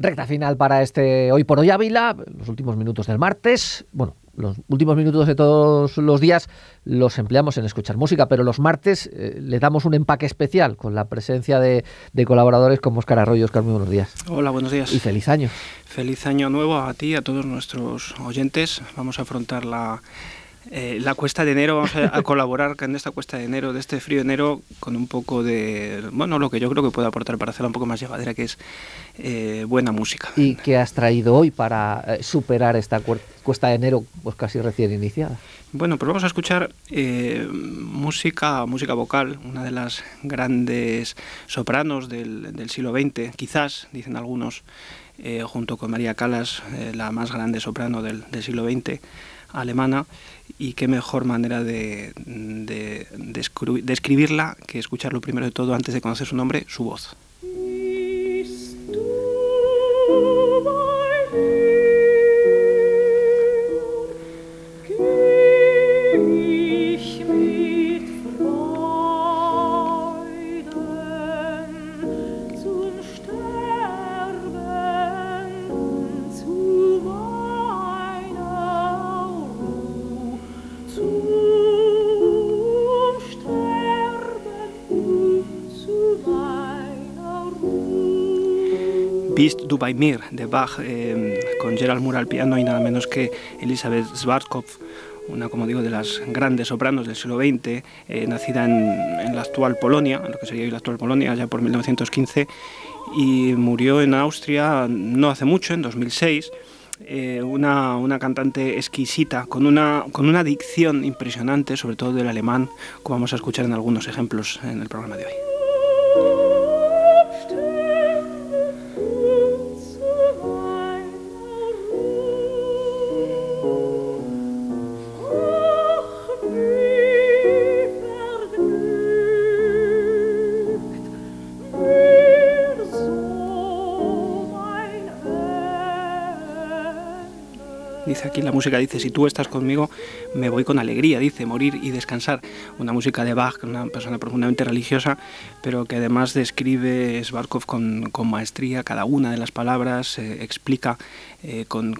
Recta final para este Hoy por Hoy Ávila, los últimos minutos del martes. Bueno, los últimos minutos de todos los días los empleamos en escuchar música, pero los martes eh, le damos un empaque especial con la presencia de, colaboradores como Oscar Arroyo. Oscar, muy buenos días. Hola, buenos días. Y feliz año. Feliz año nuevo a ti, a todos nuestros oyentes. Vamos a afrontar la eh, la cuesta de enero, vamos a, colaborar en esta cuesta de enero, de este frío de enero, con un poco de, bueno, lo que yo creo que puede aportar para hacerla un poco más llevadera, que es eh, buena música. ¿Y qué has traído hoy para eh, superar esta cuesta de enero, pues casi recién iniciada? Bueno, pues vamos a escuchar música, música vocal, una de las grandes sopranos del, siglo XX, quizás, dicen algunos, junto con María Calas, la más grande soprano del, del siglo XX alemana y qué mejor manera de, de, describirla que escucharlo primero de todo antes de conocer su nombre, su voz. Bist du bei mir de Bach em, con Gerald Moore al piano y nada menos que Elizabeth Schwarzkopf, una, como digo, de las grandes sopranos del siglo XX, eh, nacida en, la actual Polonia, lo que sería hoy la actual Polonia, ya por 1915, y murió en Austria no hace mucho, en 2006. Eh, una, una, cantante exquisita, con una, con una dicción impresionante, sobre todo del alemán, como vamos a escuchar en algunos ejemplos en el programa de hoy. Aquí la música dice, si tú estás conmigo, me voy con alegría, dice, morir y descansar. Una música de Bach, una persona profundamente religiosa, pero que además describe Svarkov con, maestría cada una de las palabras, eh, explica eh, con,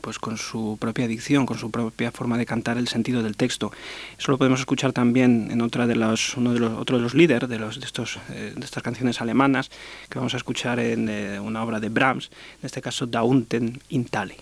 pues con su propia dicción, con su propia forma de cantar el sentido del texto. Eso lo podemos escuchar también en otra de los, uno de los, otro de los líderes de, de, eh, de estas canciones alemanas, que vamos a escuchar en una obra de Brahms, en este caso Daunten in Tale.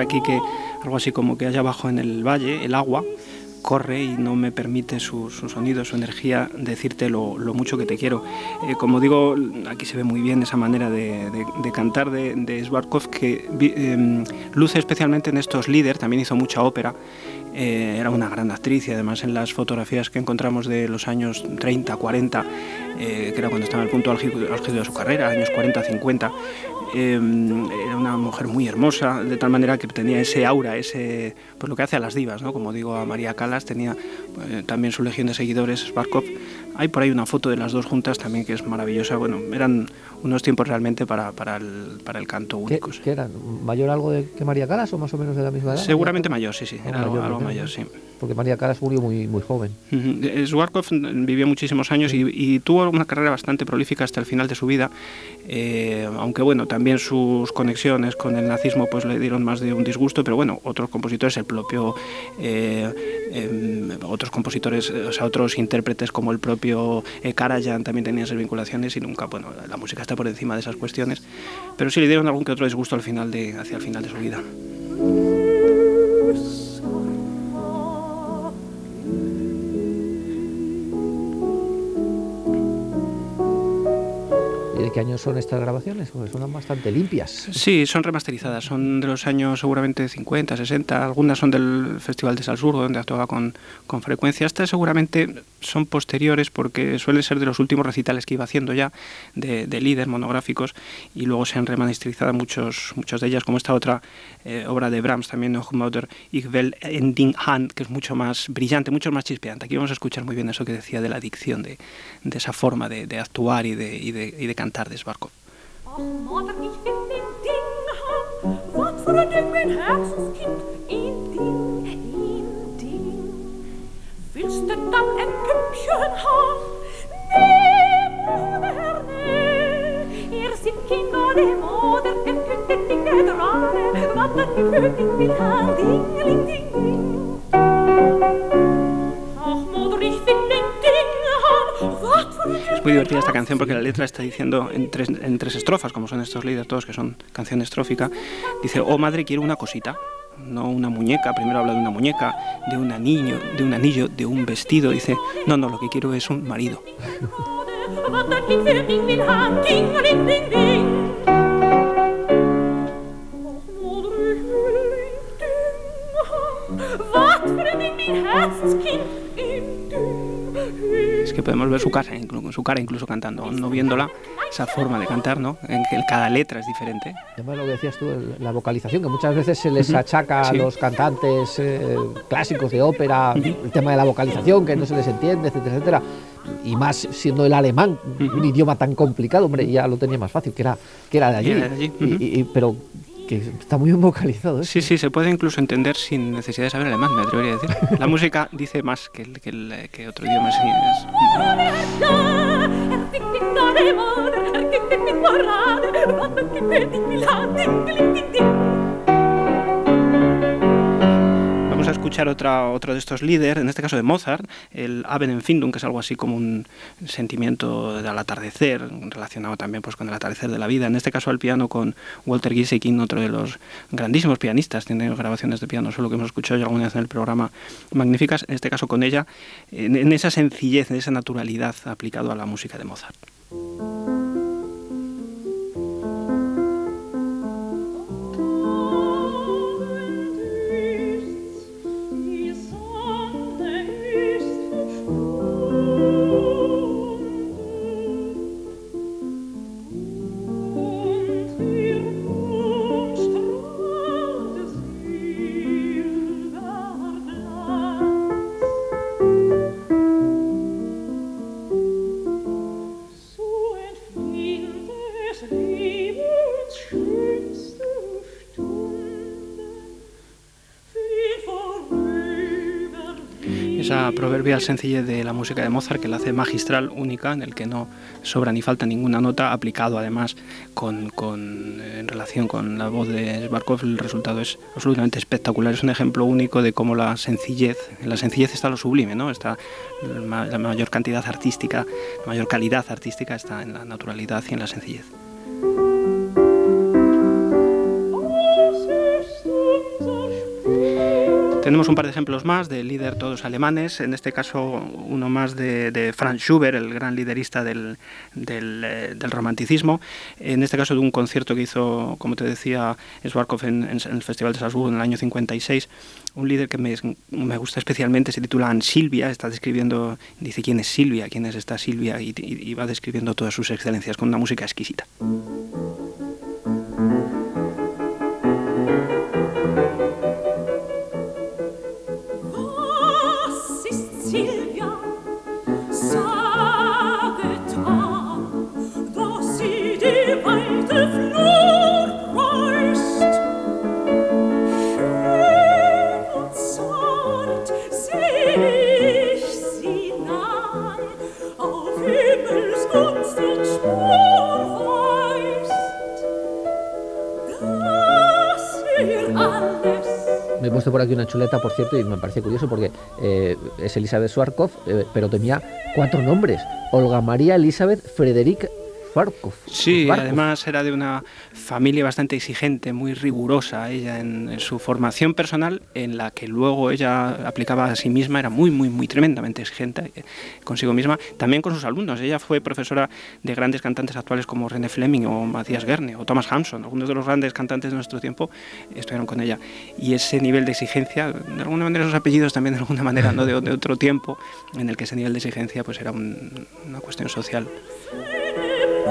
Aquí que algo así como que allá abajo en el valle el agua corre y no me permite su, sonido, su energía, decirte lo, mucho que te quiero. Eh, como digo, aquí se ve muy bien esa manera de, cantar de, de Svarkov que em, luce especialmente en estos líderes, también hizo mucha ópera, eh, era una gran actriz y además en las fotografías que encontramos de los años 30, 40, eh, que era cuando estaba en el punto álgido, de su carrera, años 40, 50, Em, era una mujer muy hermosa, de tal manera que tenía ese aura, ese, pues lo que hace a las divas, ¿no? Como digo, a María Calas tenía eh, también su legión de seguidores, Sparkov. Hay por ahí una foto de las dos juntas también que es maravillosa. Bueno, eran unos tiempos realmente para, para, el, para el canto únicos. ¿Qué, eran? ¿Mayor algo de que María Calas o más o menos de la misma edad? Seguramente mayor, sí, sí, era algo, mayor, sí. Porque María Calas murió muy, muy joven. Uh vivió muchísimos años y, tuvo una carrera bastante prolífica hasta el final de su vida, eh, aunque bueno, también sus conexiones con el nazismo pues le dieron más de un disgusto, pero bueno, otros compositores, el propio, eh, em, otros compositores, o sea, otros intérpretes como el propio Karajan también tenían esas vinculaciones y nunca, bueno, la música está por encima de esas cuestiones, pero sí le dieron algún que otro disgusto al final hacia el final de su vida. Qué año son estas grabaciones? Son bastante limpias. Sí, son remasterizadas, son de los años seguramente 50, 60, algunas son del Festival de Salzburgo, donde actuaba con, con frecuencia. Estas seguramente son posteriores porque suelen ser de los últimos recitales que iba haciendo ya de, de líder monográficos y luego se han remasterizado muchos, muchas de ellas, como esta otra eh, obra de Brahms, también Nochmauder Ich will Ending Hand, que es mucho más brillante, mucho más chispeante. Aquí vamos a escuchar muy bien eso que decía de la dicción, de, de esa forma de, de actuar y de, y, de, y de cantar aarde Barkov. Ach, moeder, ik wil een ding hebben. Wat voor een ding, mijn hersenskind. In ding, in ding. Willst du dan een pumpje hebben? Nee, moeder, nee. Er zijn kinderen, moeder, en kunnen niet draaien. Wat dat ik wil, ik wil ding, ding. Muy divertida esta canción porque la letra está diciendo en tres, en tres estrofas, como son estos líderes todos, que son canción estrófica. Dice, oh madre, quiero una cosita no una muñeca, primero habla de una muñeca, de un anillo, de un anillo, de un vestido, dice, no, no, lo que quiero es un marido. podemos ver su casa, su cara incluso cantando, no viéndola, esa forma de cantar, ¿no? En que cada letra es diferente. Además lo que decías tú, la vocalización, que muchas veces se les achaca a los cantantes eh, clásicos de ópera, el tema de la vocalización, que no se les entiende, etcétera, etcétera. Y más siendo el alemán, un idioma tan complicado, hombre, ya lo tenía más fácil, que era, que era de allí. pero que está muy bien vocalizado. ¿eh? Sí, sí, se puede incluso entender sin necesidad de saber alemán, me atrevería a decir. La música dice más que, que, el, que otro idioma. Sí, es... escuchar otra, otro de estos líderes, en este caso de Mozart, el Abendempfindung, que es algo así como un sentimiento del atardecer, relacionado también pues, con el atardecer de la vida. En este caso al piano con Walter Gieseking, otro de los grandísimos pianistas, tiene grabaciones de piano, solo que hemos escuchado ya alguna vez en el programa, magníficas, en este caso con ella, en, en esa sencillez, en esa naturalidad aplicado a la música de Mozart. Proverbial sencillez de la música de Mozart que la hace magistral, única, en el que no sobra ni falta ninguna nota, aplicado además con, con, en relación con la voz de Barkov, el resultado es absolutamente espectacular. Es un ejemplo único de cómo la sencillez, en la sencillez está lo sublime, ¿no? está la mayor cantidad artística, la mayor calidad artística está en la naturalidad y en la sencillez. Tenemos un par de ejemplos más de líder todos alemanes, en este caso uno más de, Franz Schubert, el gran liderista del, eh, del, romanticismo, en este caso de un concierto que hizo, como te decía, Swarkov en, el Festival de Salzburgo en el año 56, un líder que me, me gusta especialmente, se titula Silvia, está describiendo, dice quién es Silvia, quién es esta Silvia, y va describiendo todas sus excelencias con una música exquisita. Chuleta, por cierto, y me parece curioso porque eh, es Elizabeth Swarkov, eh, pero tenía cuatro nombres. Olga María Elizabeth Frederick Sí, además era de una familia bastante exigente, muy rigurosa ella en, su formación personal, en la que luego ella aplicaba a sí misma, era muy, muy, muy tremendamente exigente eh, consigo misma, también con sus alumnos. Ella fue profesora de grandes cantantes actuales como René Fleming o Matthias Gerne o Thomas Hampson, algunos de los grandes cantantes de nuestro tiempo estuvieron con ella. Y ese nivel de exigencia, de alguna manera esos apellidos también de alguna manera, ¿no? de, otro tiempo, en el que ese nivel de exigencia pues era una cuestión social. A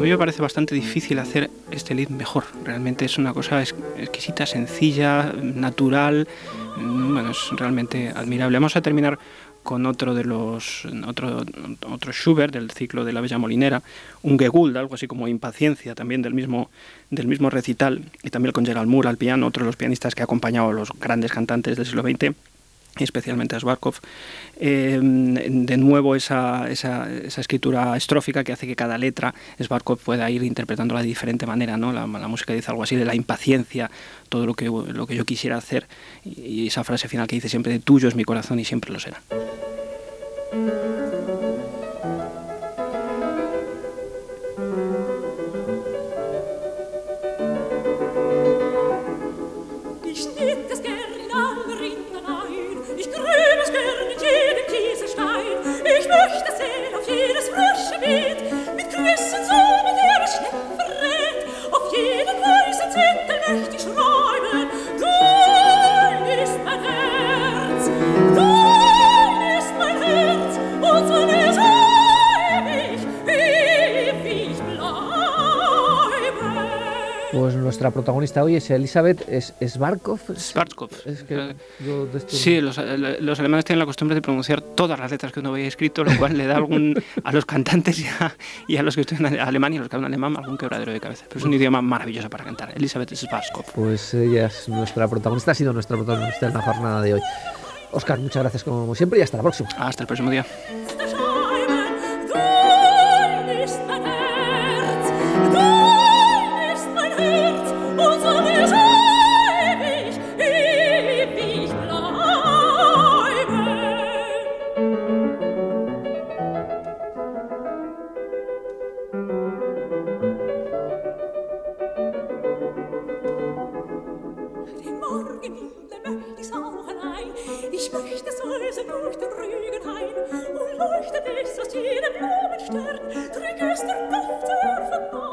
mí me parece bastante difícil hacer este lead mejor. Realmente es una cosa exquisita, sencilla, natural. Mm, bueno, es realmente admirable. Vamos a terminar con otro de los otro, otro Schubert del ciclo de la Bella Molinera, un Geguld, algo así como Impaciencia, también del mismo del mismo recital, y también con Gerald Moore al piano, otro de los pianistas que ha acompañado a los grandes cantantes del siglo XX especialmente a Svarkov, eh, de nuevo esa, esa, esa, escritura estrófica que hace que cada letra Svarkov pueda ir interpretándola de diferente manera. ¿no? La, música dice algo así de la impaciencia, todo lo que, lo que yo quisiera hacer, y esa frase final que dice siempre, de tuyo es mi corazón y siempre lo será. Nuestra protagonista hoy es Elizabeth Svarkov. Svarkov. Sí, los, alemanes tienen la costumbre de pronunciar todas las letras que uno había escrito, lo cual le da algún, a los cantantes y a, los que estudian alemán y a los que hablan alemán algún quebradero de cabeza. Pero es un idioma maravilloso para cantar. Elizabeth Svarkov. Pues ella es nuestra protagonista, ha sido nuestra protagonista en la jornada de hoy. Oscar, muchas gracias como siempre y hasta la próxima. Hasta el próximo día. allein. Ich möchte säuseln durch und ruhigen Hain und leuchtet es aus jedem Blumenstern, trüg ist der Duft der Verwandlung.